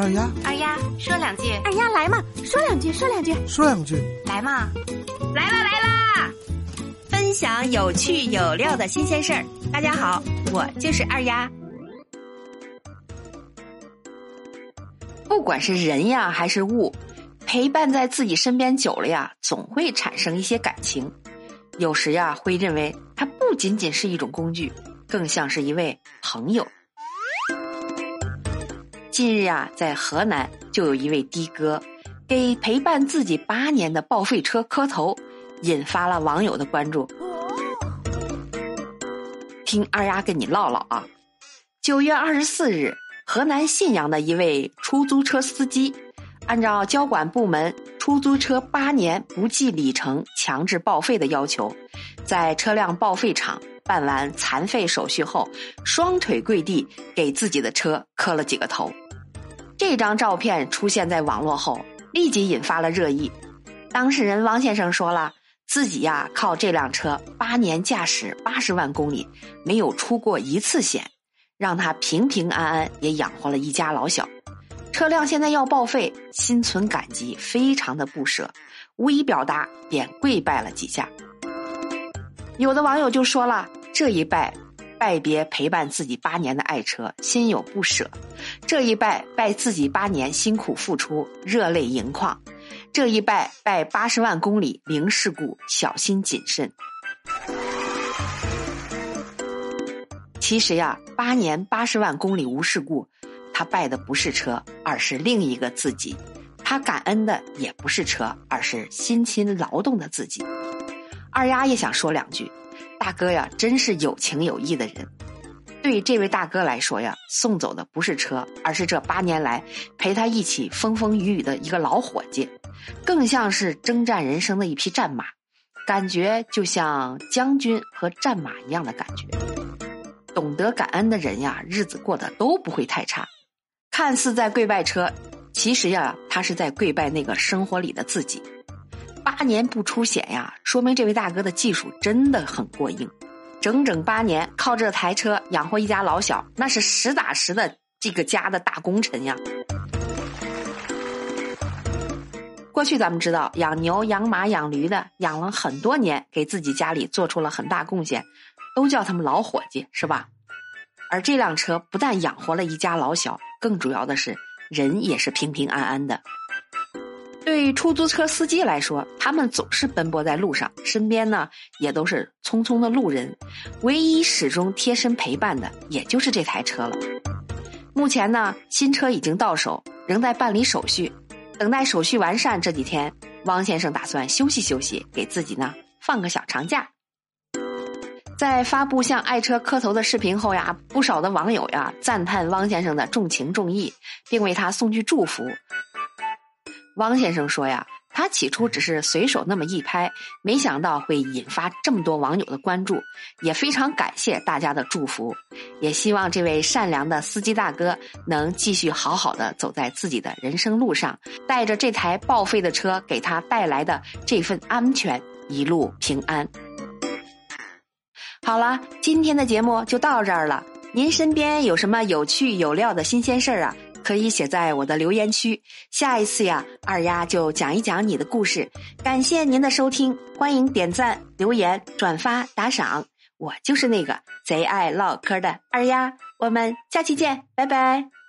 二丫，二丫说两句，二丫来嘛，说两句，说两句，说两句，来嘛，来啦来啦！分享有趣有料的新鲜事儿。大家好，我就是二丫。不管是人呀还是物，陪伴在自己身边久了呀，总会产生一些感情。有时呀，会认为它不仅仅是一种工具，更像是一位朋友。近日啊，在河南就有一位的哥，给陪伴自己八年的报废车磕头，引发了网友的关注。听二丫跟你唠唠啊，九月二十四日，河南信阳的一位出租车司机，按照交管部门出租车八年不计里程强制报废的要求，在车辆报废厂办完残废手续后，双腿跪地给自己的车磕了几个头。这张照片出现在网络后，立即引发了热议。当事人汪先生说了，自己呀靠这辆车八年驾驶八十万公里，没有出过一次险，让他平平安安也养活了一家老小。车辆现在要报废，心存感激，非常的不舍，无以表达，便跪拜了几下。有的网友就说了，这一拜。拜别陪伴自己八年的爱车，心有不舍；这一拜拜自己八年辛苦付出，热泪盈眶；这一拜拜八十万公里零事故，小心谨慎。其实呀，八年八十万公里无事故，他拜的不是车，而是另一个自己；他感恩的也不是车，而是辛勤劳动的自己。二丫也想说两句。大哥呀，真是有情有义的人。对这位大哥来说呀，送走的不是车，而是这八年来陪他一起风风雨雨的一个老伙计，更像是征战人生的一匹战马，感觉就像将军和战马一样的感觉。懂得感恩的人呀，日子过得都不会太差。看似在跪拜车，其实呀，他是在跪拜那个生活里的自己。八年不出险呀，说明这位大哥的技术真的很过硬。整整八年靠这台车养活一家老小，那是实打实的这个家的大功臣呀。过去咱们知道养牛、养马、养驴的，养了很多年，给自己家里做出了很大贡献，都叫他们老伙计，是吧？而这辆车不但养活了一家老小，更主要的是人也是平平安安的。对出租车司机来说，他们总是奔波在路上，身边呢也都是匆匆的路人，唯一始终贴身陪伴的，也就是这台车了。目前呢，新车已经到手，仍在办理手续，等待手续完善。这几天，汪先生打算休息休息，给自己呢放个小长假。在发布向爱车磕头的视频后呀，不少的网友呀赞叹汪先生的重情重义，并为他送去祝福。汪先生说呀，他起初只是随手那么一拍，没想到会引发这么多网友的关注，也非常感谢大家的祝福，也希望这位善良的司机大哥能继续好好的走在自己的人生路上，带着这台报废的车给他带来的这份安全，一路平安。好了，今天的节目就到这儿了，您身边有什么有趣有料的新鲜事儿啊？可以写在我的留言区，下一次呀，二丫就讲一讲你的故事。感谢您的收听，欢迎点赞、留言、转发、打赏。我就是那个贼爱唠嗑的二丫，我们下期见，拜拜。